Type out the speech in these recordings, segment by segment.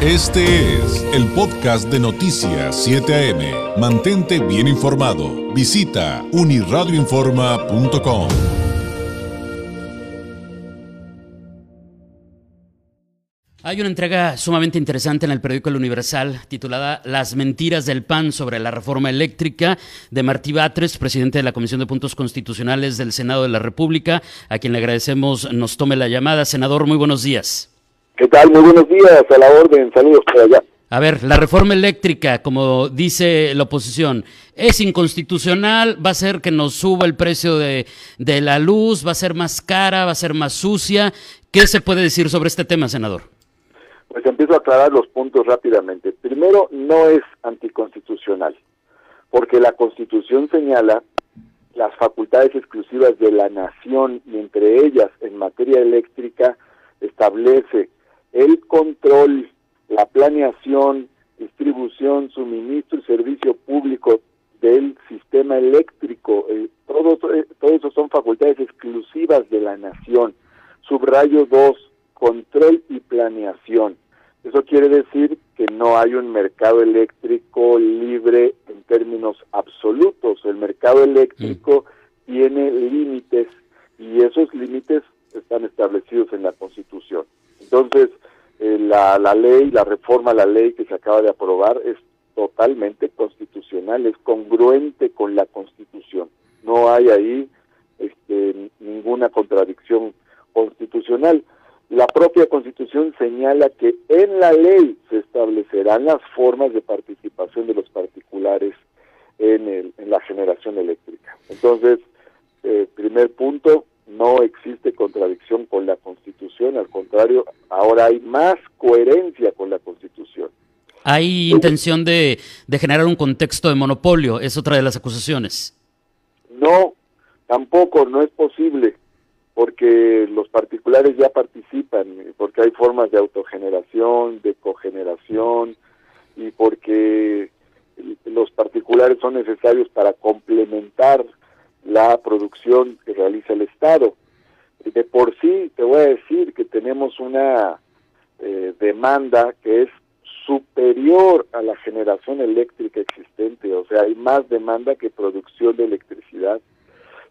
Este es el podcast de Noticias 7 AM. Mantente bien informado. Visita uniradioinforma.com. Hay una entrega sumamente interesante en el periódico El Universal titulada Las mentiras del PAN sobre la reforma eléctrica de Martí Batres, presidente de la Comisión de Puntos Constitucionales del Senado de la República, a quien le agradecemos nos tome la llamada. Senador, muy buenos días. ¿Qué tal? Muy buenos días, a la orden, saludos por allá. A ver, la reforma eléctrica, como dice la oposición, es inconstitucional, va a ser que nos suba el precio de, de, la luz, va a ser más cara, va a ser más sucia. ¿Qué se puede decir sobre este tema, senador? Pues empiezo a aclarar los puntos rápidamente. Primero, no es anticonstitucional, porque la Constitución señala las facultades exclusivas de la nación y entre ellas en materia eléctrica establece el control, la planeación, distribución, suministro y servicio público del sistema eléctrico, eh, todo, eh, todo eso son facultades exclusivas de la nación. Subrayo 2, control y planeación. Eso quiere decir que no hay un mercado eléctrico libre en términos absolutos. El mercado eléctrico mm. tiene límites y esos límites están establecidos en la Constitución. Entonces, la, la ley, la reforma a la ley que se acaba de aprobar es totalmente constitucional, es congruente con la Constitución. No hay ahí este, ninguna contradicción constitucional. La propia Constitución señala que en la ley se establecerán las formas de participación de los particulares en, el, en la generación eléctrica. Entonces, eh, primer punto, no existe contradicción con la Constitución, al contrario, ahora hay más coherencia con la Constitución. ¿Hay intención de, de generar un contexto de monopolio? Es otra de las acusaciones. No, tampoco, no es posible, porque los particulares ya participan, porque hay formas de autogeneración, de cogeneración, y porque los particulares son necesarios para complementar la producción que realiza el Estado. De por sí, te voy a decir que tenemos una eh, demanda que es superior a la generación eléctrica existente, o sea, hay más demanda que producción de electricidad,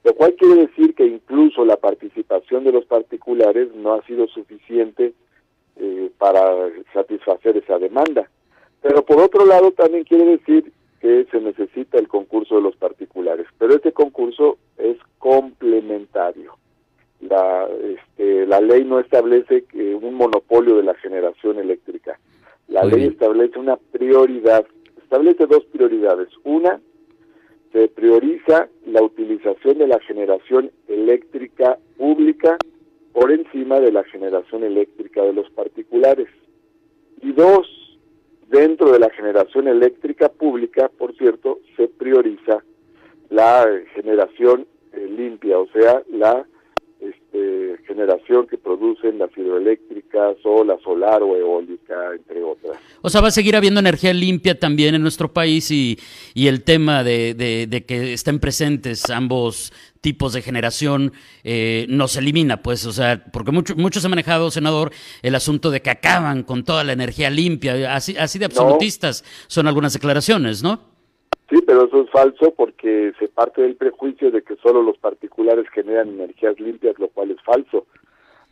lo cual quiere decir que incluso la participación de los particulares no ha sido suficiente eh, para satisfacer esa demanda. Pero por otro lado también quiere decir que se necesita el concurso de los particulares, pero este concurso es complementario. La, este, la ley no establece que un monopolio de la generación eléctrica. La ley establece una prioridad, establece dos prioridades. Una, se prioriza la utilización de la generación eléctrica pública por encima de la generación eléctrica de los particulares. Y dos, Dentro de la generación eléctrica pública, por cierto, se prioriza la generación eh, limpia, o sea, la generación que producen las hidroeléctricas o la solar o eólica, entre otras. O sea, va a seguir habiendo energía limpia también en nuestro país y, y el tema de, de, que estén presentes ambos tipos de generación eh, no se elimina, pues, o sea, porque mucho, mucho se ha manejado, senador, el asunto de que acaban con toda la energía limpia, así, así de absolutistas son algunas declaraciones, ¿no? Sí, pero eso es falso porque se parte del prejuicio de que solo los particulares generan energías limpias, lo cual es falso.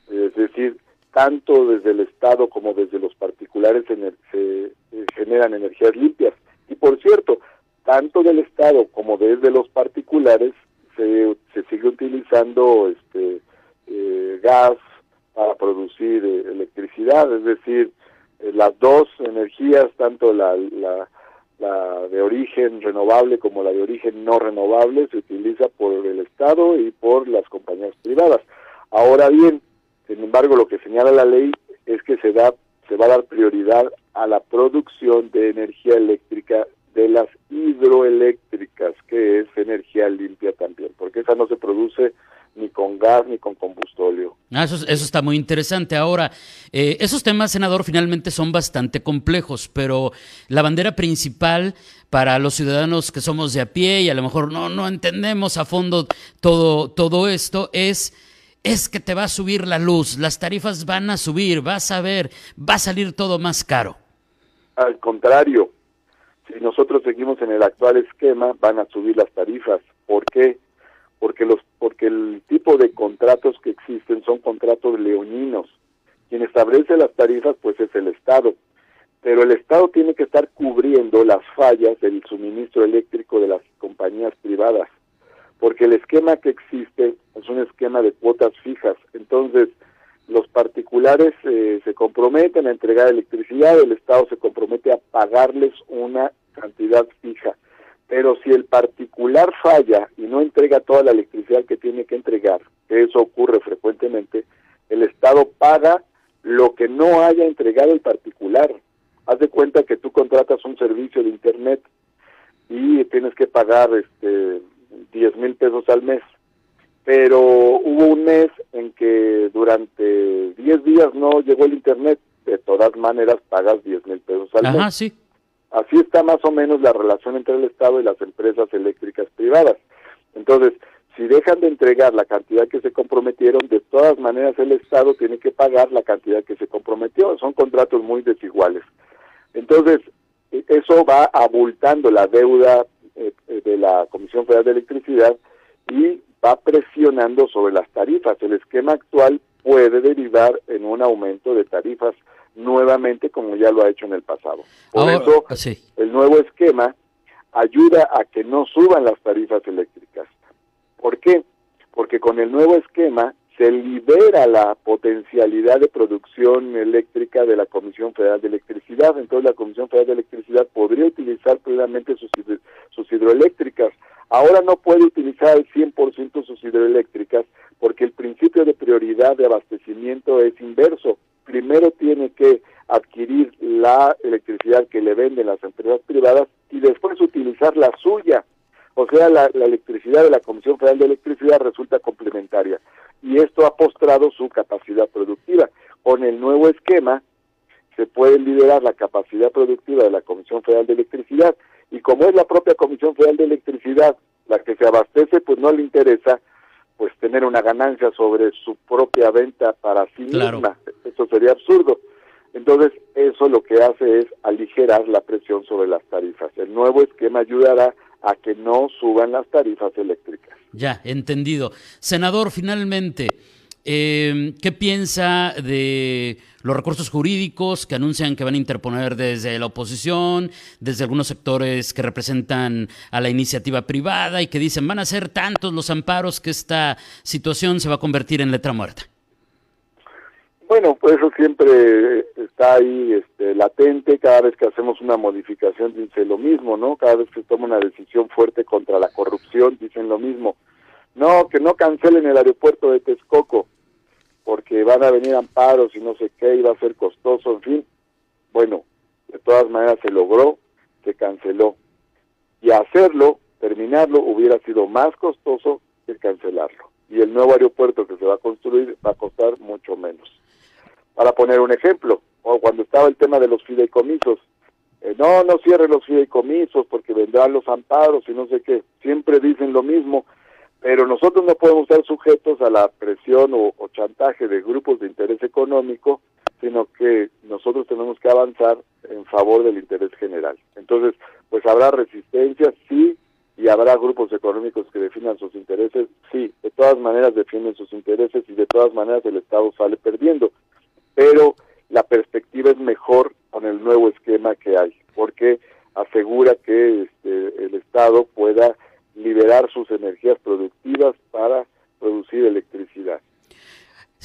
Es decir, tanto desde el Estado como desde los particulares se, eh, generan energías limpias. Y por cierto, tanto del Estado como desde los particulares se, se sigue utilizando este eh, gas para producir eh, electricidad, es decir, las dos energías, tanto la, la la de origen renovable como la de origen no renovable se utiliza por el Estado y por las compañías privadas. Ahora bien, sin embargo, lo que señala la ley es que se da se va a dar prioridad a la producción de energía eléctrica de las hidroeléctricas, que es energía limpia también, porque esa no se produce ni con gas ni con combustóleo. Ah, eso, eso está muy interesante. Ahora, eh, esos temas, senador, finalmente son bastante complejos, pero la bandera principal para los ciudadanos que somos de a pie y a lo mejor no, no entendemos a fondo todo, todo esto es es que te va a subir la luz, las tarifas van a subir, vas a ver, va a salir todo más caro. Al contrario, si nosotros seguimos en el actual esquema, van a subir las tarifas. ¿Por qué? Porque los porque el tipo de contratos que existen son contratos leoninos. Quien establece las tarifas pues es el Estado. Pero el Estado tiene que estar cubriendo las fallas del suministro eléctrico de las compañías privadas, porque el esquema que existe es un esquema de cuotas fijas. Entonces, los particulares eh, se comprometen a entregar electricidad, el Estado se compromete a pagarles una cantidad fija. Pero si el particular falla y no entrega toda la electricidad que tiene que entregar, que eso ocurre frecuentemente, el Estado paga lo que no haya entregado el particular. Haz de cuenta que tú contratas un servicio de Internet y tienes que pagar este 10 mil pesos al mes pero hubo un mes en que durante 10 días no llegó el internet, de todas maneras pagas 10 mil pesos al Ajá, mes. sí. Así está más o menos la relación entre el Estado y las empresas eléctricas privadas. Entonces, si dejan de entregar la cantidad que se comprometieron, de todas maneras el Estado tiene que pagar la cantidad que se comprometió. Son contratos muy desiguales. Entonces, e, eso va abultando la deuda eh, eh, de la Comisión Federal de Electricidad y va presionando sobre las tarifas. El esquema actual puede derivar en un aumento de tarifas nuevamente como ya lo ha hecho en el pasado. Por Ahora, eso sí. el nuevo esquema ayuda a que no suban las tarifas eléctricas. ¿Por qué? Porque con el nuevo esquema se libera la potencialidad de producción eléctrica de la Comisión Federal de Electricidad. Entonces la Comisión Federal de Electricidad podría utilizar plenamente sus, hidro- sus hidroeléctricas. Ahora no puede utilizar al 100% sus hidroeléctricas porque el principio de prioridad de abastecimiento es inverso. Primero tiene que adquirir la electricidad que le venden las empresas privadas y después utilizar la suya. O sea, la, electricidad de la Comisión Federal de Electricidad resulta complementaria y esto ha postrado su capacidad productiva. Con el nuevo esquema se puede liberar la capacidad productiva de la Comisión Federal de Electricidad y como es la propia Comisión Federal de Electricidad la que se abastece, pues no le interesa pues tener una ganancia sobre su propia venta para sí Claro. misma. Eso sería absurdo. Entonces, eso lo que hace es aligerar la presión sobre las tarifas. El nuevo esquema ayudará a que no suban las tarifas eléctricas. Ya, entendido. Senador, finalmente, eh, ¿qué piensa de los recursos jurídicos que anuncian que van a interponer desde la oposición, desde algunos sectores que representan a la iniciativa privada y que dicen van a ser tantos los amparos que esta situación se va a convertir en letra muerta? Bueno, pues eso siempre está ahí este, latente, cada vez que hacemos una modificación dice lo mismo, ¿no? Cada vez que se toma una decisión fuerte contra la corrupción dicen lo mismo. No, que no cancelen el aeropuerto de Texcoco, porque van a venir amparos y no sé qué, y va a ser costoso, en fin. Bueno, de todas maneras se logró, se canceló. Y hacerlo, terminarlo, hubiera sido más costoso que cancelarlo. Y el nuevo aeropuerto que se va a construir va a costar mucho menos. Para poner un ejemplo, o cuando estaba el tema de los fideicomisos, eh, no, no cierren los fideicomisos porque vendrán los amparos y no sé qué, siempre dicen lo mismo, pero nosotros no podemos estar sujetos a la presión o, o chantaje de grupos de interés económico, sino que nosotros tenemos que avanzar en favor del interés general. Entonces, pues habrá resistencia, sí, y habrá grupos económicos que definan sus intereses, sí, de todas maneras defienden sus intereses y de todas maneras el Estado sale perdiendo pero la perspectiva es mejor con el nuevo esquema que hay, porque asegura que este, el Estado pueda liberar sus energías productivas para producir electricidad.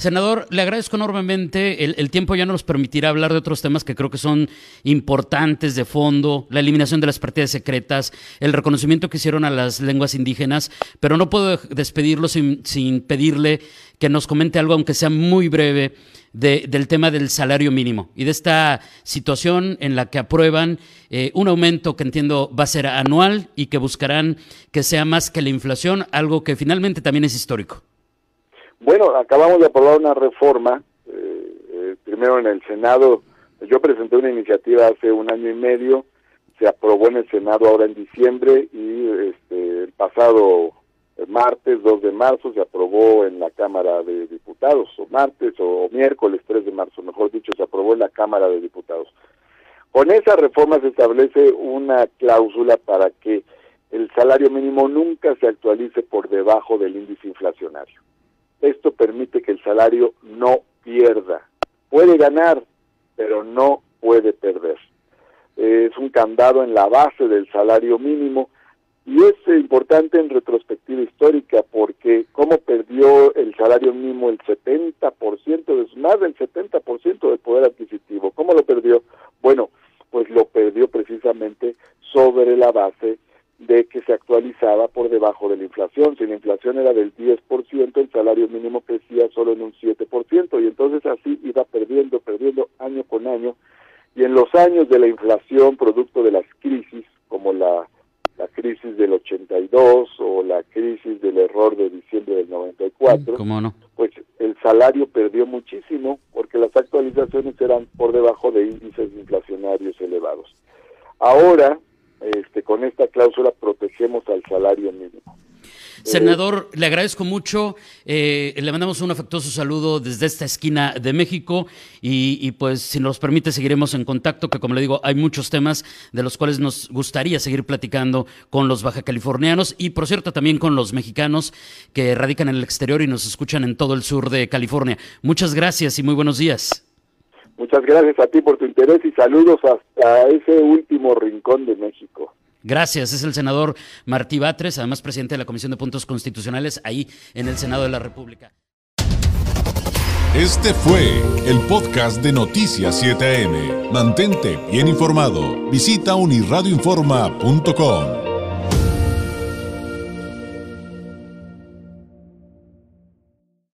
Senador, le agradezco enormemente. El, tiempo ya no nos permitirá hablar de otros temas que creo que son importantes de fondo, la eliminación de las partidas secretas, el reconocimiento que hicieron a las lenguas indígenas, pero no puedo despedirlo sin, sin pedirle que nos comente algo, aunque sea muy breve, de, del tema del salario mínimo y de esta situación en la que aprueban eh, un aumento que entiendo va a ser anual y que buscarán que sea más que la inflación, algo que finalmente también es histórico. Bueno, acabamos de aprobar una reforma, eh, eh, primero en el Senado, yo presenté una iniciativa hace un año y medio, se aprobó en el Senado ahora en diciembre y este, el pasado martes 2 de marzo se aprobó en la Cámara de Diputados, o martes o miércoles 3 de marzo, mejor dicho, se aprobó en la Cámara de Diputados. Con esa reforma se establece una cláusula para que el salario mínimo nunca se actualice por debajo del índice inflacionario. Esto permite que el salario no pierda. Puede ganar, pero no puede perder. Es un candado en la base del salario mínimo y es importante en retrospectiva histórica porque cómo perdió el salario mínimo el 70%, de, más del 70% del poder adquisitivo. ¿Cómo lo perdió? Bueno, pues lo perdió precisamente sobre la base de que se actualizaba por debajo de la inflación. Si la inflación era del 10%, el salario mínimo crecía solo en un 7%, y entonces así iba perdiendo, perdiendo año con año. Y en los años de la inflación, producto de las crisis, como la, la crisis del 82 o la crisis del error de diciembre del 94, ¿Cómo no? pues el salario perdió muchísimo porque las actualizaciones eran por debajo de índices inflacionarios elevados. Ahora, este, con esta cláusula protegemos al salario mínimo. Senador, le agradezco mucho. Eh, le mandamos un afectuoso saludo desde esta esquina de México y, pues si nos permite seguiremos en contacto, que como le digo, hay muchos temas de los cuales nos gustaría seguir platicando con los baja californianos y por cierto también con los mexicanos que radican en el exterior y nos escuchan en todo el sur de California. Muchas gracias y muy buenos días. Muchas gracias a ti por tu interés y saludos hasta ese último rincón de México. Gracias, es el senador Martí Batres, además presidente de la Comisión de Puntos Constitucionales ahí en el Senado de la República. Este fue el podcast de Noticias 7am. Mantente bien informado. Visita unirradioinforma.com.